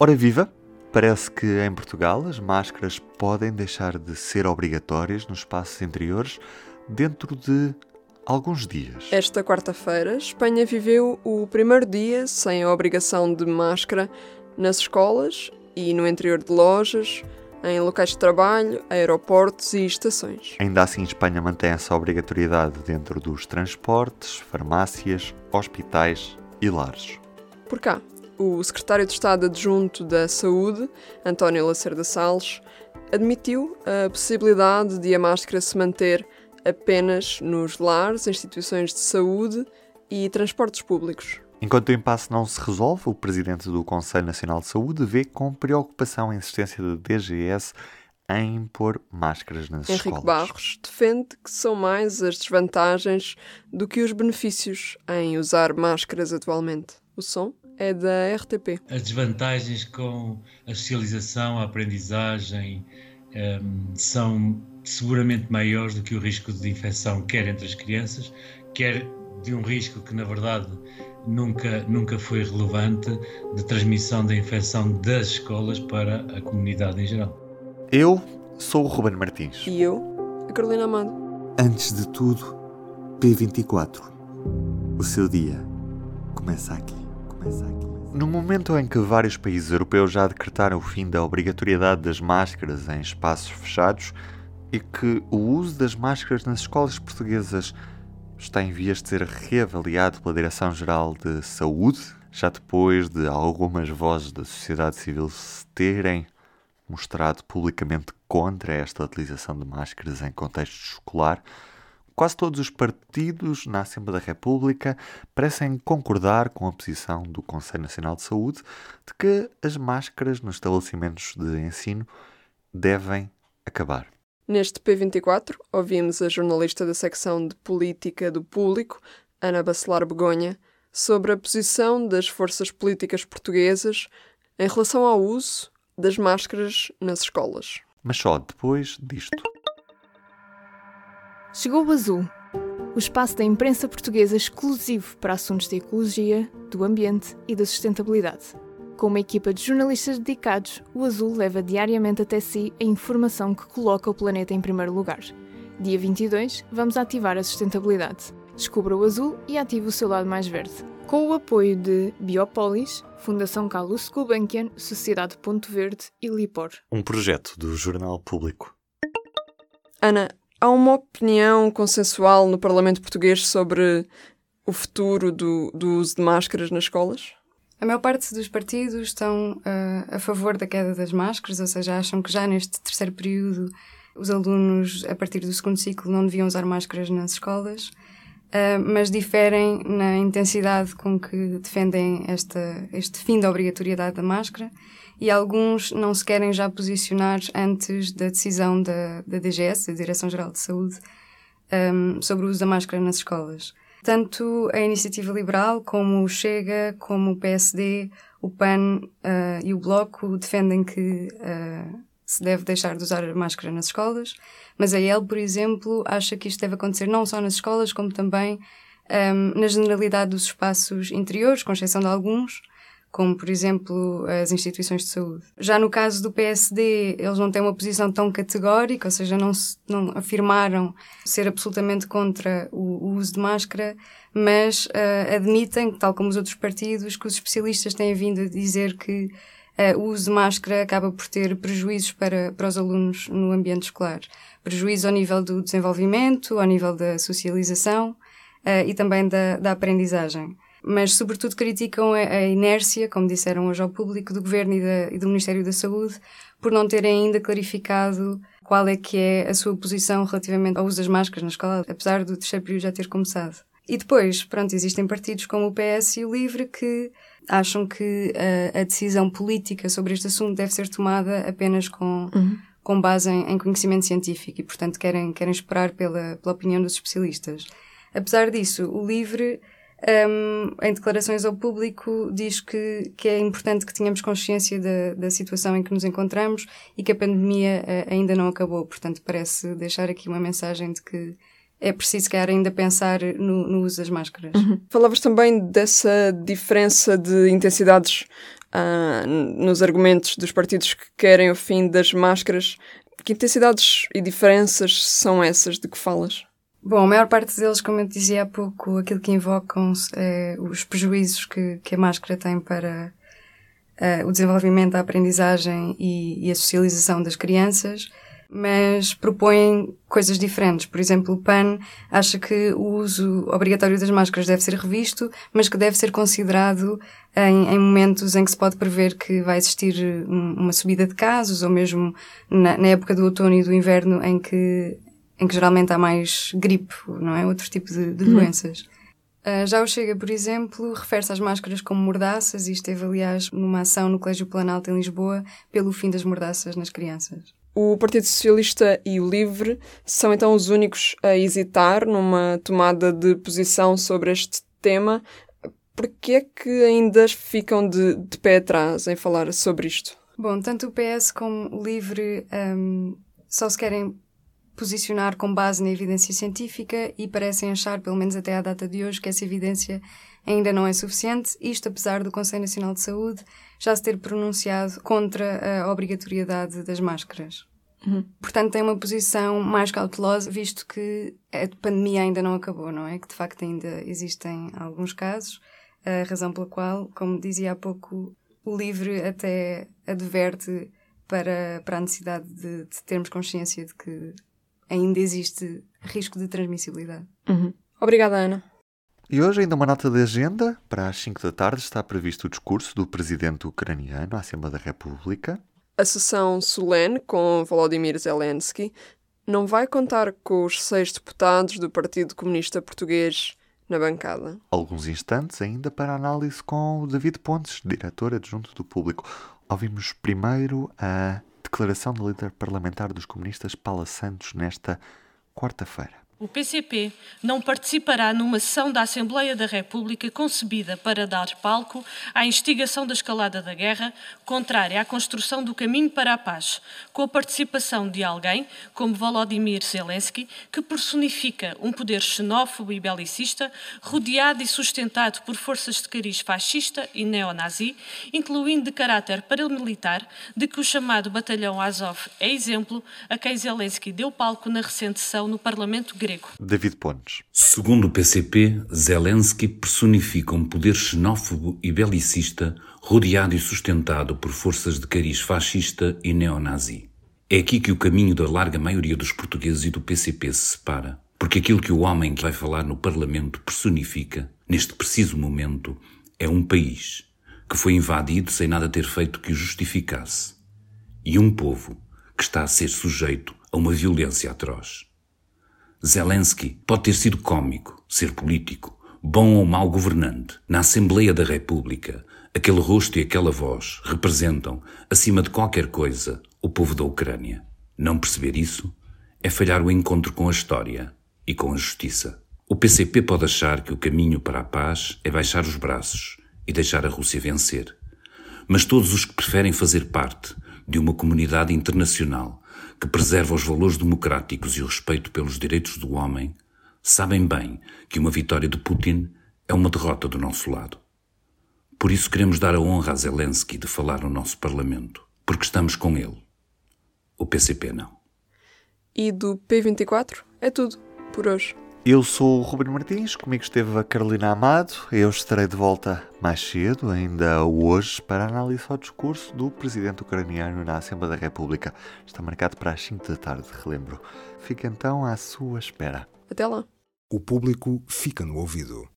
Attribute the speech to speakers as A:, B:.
A: Ora viva! Parece que em Portugal as máscaras podem deixar de ser obrigatórias nos espaços interiores dentro de alguns dias.
B: Esta quarta-feira, Espanha viveu o primeiro dia sem a obrigação de máscara nas escolas e no interior de lojas, em locais de trabalho, aeroportos e estações.
A: Ainda assim, Espanha mantém essa obrigatoriedade dentro dos transportes, farmácias, hospitais e lares.
B: Por cá, o secretário de Estado adjunto da Saúde, António Lacerda Salles, admitiu a possibilidade de a máscara se manter apenas nos lares, instituições de saúde e transportes públicos.
A: Enquanto o impasse não se resolve, o presidente do Conselho Nacional de Saúde vê com preocupação a insistência da DGS em impor máscaras nas
B: Henrique
A: escolas.
B: Barros defende que são mais as desvantagens do que os benefícios em usar máscaras atualmente. O som é da RTP.
C: As desvantagens com a socialização, a aprendizagem, um, são seguramente maiores do que o risco de infecção, quer entre as crianças, quer de um risco que, na verdade, nunca, nunca foi relevante de transmissão da infecção das escolas para a comunidade em geral.
A: Eu sou o Ruben Martins.
B: E eu, a Carolina Amado.
A: Antes de tudo, P24. O seu dia começa aqui. No momento em que vários países europeus já decretaram o fim da obrigatoriedade das máscaras em espaços fechados e que o uso das máscaras nas escolas portuguesas está em vias de ser reavaliado pela Direção-Geral de Saúde, já depois de algumas vozes da sociedade civil se terem mostrado publicamente contra esta utilização de máscaras em contexto escolar, quase todos os partidos na Assembleia da República parecem concordar com a posição do Conselho Nacional de Saúde de que as máscaras nos estabelecimentos de ensino devem acabar.
B: Neste P24, ouvimos a jornalista da secção de Política do Público, Ana Bacelar Begonha, sobre a posição das forças políticas portuguesas em relação ao uso das máscaras nas escolas.
A: Mas só depois disto.
D: Chegou o Azul, o espaço da imprensa portuguesa exclusivo para assuntos de ecologia, do ambiente e da sustentabilidade. Com uma equipa de jornalistas dedicados, o Azul leva diariamente até si a informação que coloca o planeta em primeiro lugar. Dia 22, vamos ativar a sustentabilidade. Descubra o Azul e ative o seu lado mais verde. Com o apoio de Biopolis, Fundação Carlos Gulbenkian, Sociedade Ponto Verde e Lipor.
A: Um projeto do Jornal Público.
B: Ana, há uma opinião consensual no Parlamento Português sobre o futuro do, do uso de máscaras nas escolas?
E: A maior parte dos partidos estão uh, a favor da queda das máscaras, ou seja, acham que já neste terceiro período os alunos, a partir do segundo ciclo, não deviam usar máscaras nas escolas, uh, mas diferem na intensidade com que defendem esta, este fim da obrigatoriedade da máscara e alguns não se querem já posicionar antes da decisão da, da DGS, da Direção-Geral de Saúde, um, sobre o uso da máscara nas escolas. Tanto a Iniciativa Liberal, como o Chega, como o PSD, o PAN uh, e o Bloco defendem que uh, se deve deixar de usar máscara nas escolas, mas a EL, por exemplo, acha que isto deve acontecer não só nas escolas, como também um, na generalidade dos espaços interiores, com exceção de alguns, como por exemplo as instituições de saúde. Já no caso do PSD, eles não têm uma posição tão categórica, ou seja, não, não afirmaram ser absolutamente contra o, o uso de máscara, mas uh, admitem, tal como os outros partidos, que os especialistas têm vindo a dizer que uh, o uso de máscara acaba por ter prejuízos para, para os alunos no ambiente escolar. Prejuízos ao nível do desenvolvimento, ao nível da socialização uh, e também da, da aprendizagem mas sobretudo criticam a, inércia, como disseram hoje ao público, do Governo e, da, e, do Ministério da Saúde por não terem ainda clarificado qual é que é a sua posição relativamente ao uso das máscaras na escola, apesar do terceiro período já ter começado. E depois, pronto, existem partidos como o PS e o LIVRE que acham que a, a decisão política sobre este assunto deve ser tomada apenas com, uhum. com base em, em, conhecimento científico e, portanto, querem, querem esperar pela, pela opinião dos especialistas. Apesar disso, o LIVRE um, em declarações ao público, diz que, que é importante que tenhamos consciência da, da situação em que nos encontramos e que a pandemia uh, ainda não acabou. Portanto, parece deixar aqui uma mensagem de que é preciso, quer ainda pensar no, no, uso das máscaras.
B: Uhum. Falavas também dessa diferença de intensidades uh, nos argumentos dos partidos que querem o fim das máscaras. Que intensidades e diferenças são essas de que falas?
E: Bom, a maior parte deles, como eu dizia há pouco, aquilo que invocam é os prejuízos que, que a máscara tem para uh, o desenvolvimento, a aprendizagem e, e, a socialização das crianças, mas propõem coisas diferentes. Por exemplo, o PAN acha que o uso obrigatório das máscaras deve ser revisto, mas que deve ser considerado em, em momentos em que se pode prever que vai existir uma subida de casos, ou mesmo na, na época do outono e do inverno, em que em que geralmente há mais gripe, não é? Outro tipo de, de uhum. doenças. Uh, já o Chega, por exemplo, refere-se às máscaras como mordaças e esteve, aliás, numa ação no Colégio Planalto em Lisboa pelo fim das mordaças nas crianças.
B: O Partido Socialista e o Livre são então os únicos a hesitar numa tomada de posição sobre este tema. Por que é que ainda ficam de, de pé atrás em falar sobre isto?
E: Bom, tanto o PS como o Livre um, só se querem posicionar com base na evidência científica e parecem achar, pelo menos até à data de hoje, que essa evidência ainda não é suficiente, isto apesar do Conselho Nacional de Saúde já se ter pronunciado contra a obrigatoriedade das máscaras. Uhum. Portanto, tem uma posição mais cautelosa, visto que a pandemia ainda não acabou, não é? Que de facto ainda existem alguns casos, a razão pela qual, como dizia há pouco, o LIVRE até adverte para, para a necessidade de, de termos consciência de que ainda existe risco de transmissibilidade.
B: Uhum. Obrigada, Ana.
A: E hoje, ainda uma nota de agenda. Para as 5 da tarde está previsto o discurso do presidente ucraniano à Assembleia da República.
B: A sessão solene com Volodymyr Zelensky não vai contar com os seis deputados do Partido Comunista Português na bancada.
A: Alguns instantes ainda para análise com o David Pontes, diretor adjunto do Público. Ouvimos primeiro a declaração do líder parlamentar dos comunistas Paula Santos nesta quarta-feira.
F: O PCP não participará numa sessão da Assembleia da República concebida para dar palco à instigação da escalada da guerra, contrária à construção do caminho para a paz, com a participação de alguém como Volodymyr Zelensky, que personifica um poder xenófobo e belicista, rodeado e sustentado por forças de cariz fascista e neonazi, incluindo de caráter paramilitar, de que o chamado Batalhão Azov é exemplo, a quem Zelensky deu palco na recente sessão no Parlamento grego grego.
A: David Pontes.
G: Segundo o PCP, Zelensky personifica um poder xenófobo e belicista rodeado e sustentado por forças de cariz fascista e neonazi. É aqui que o caminho da larga maioria dos portugueses e do PCP se separa, porque aquilo que o homem que vai falar no Parlamento personifica, neste preciso momento, é um país que foi invadido sem nada ter feito que o justificasse, e um povo que está a ser sujeito a uma violência atroz. Zelensky pode ter sido cômico, ser político, bom ou mau governante. Na Assembleia da República, aquele rosto e aquela voz representam, acima de qualquer coisa, o povo da Ucrânia. Não perceber isso é falhar o encontro com a história e com a justiça. O PCP pode achar que o caminho para a paz é baixar os braços e deixar a Rússia vencer. Mas todos os que preferem fazer parte de uma comunidade internacional que preserva os valores democráticos e o respeito pelos direitos do homem, sabem bem que uma vitória de Putin é uma derrota do nosso lado. Por isso queremos dar a honra a Zelensky de falar no nosso Parlamento, porque estamos com ele. O PCP não.
B: E do P24 é tudo por hoje.
A: Eu sou o Ruben Martins, comigo esteve a Carolina Amado. Eu estarei de volta mais cedo, ainda hoje, para análise ao discurso do presidente ucraniano na Assembleia da República. Está marcado para as 5 da tarde, relembro. Fica então à sua espera.
B: Até lá.
H: O público fica no ouvido.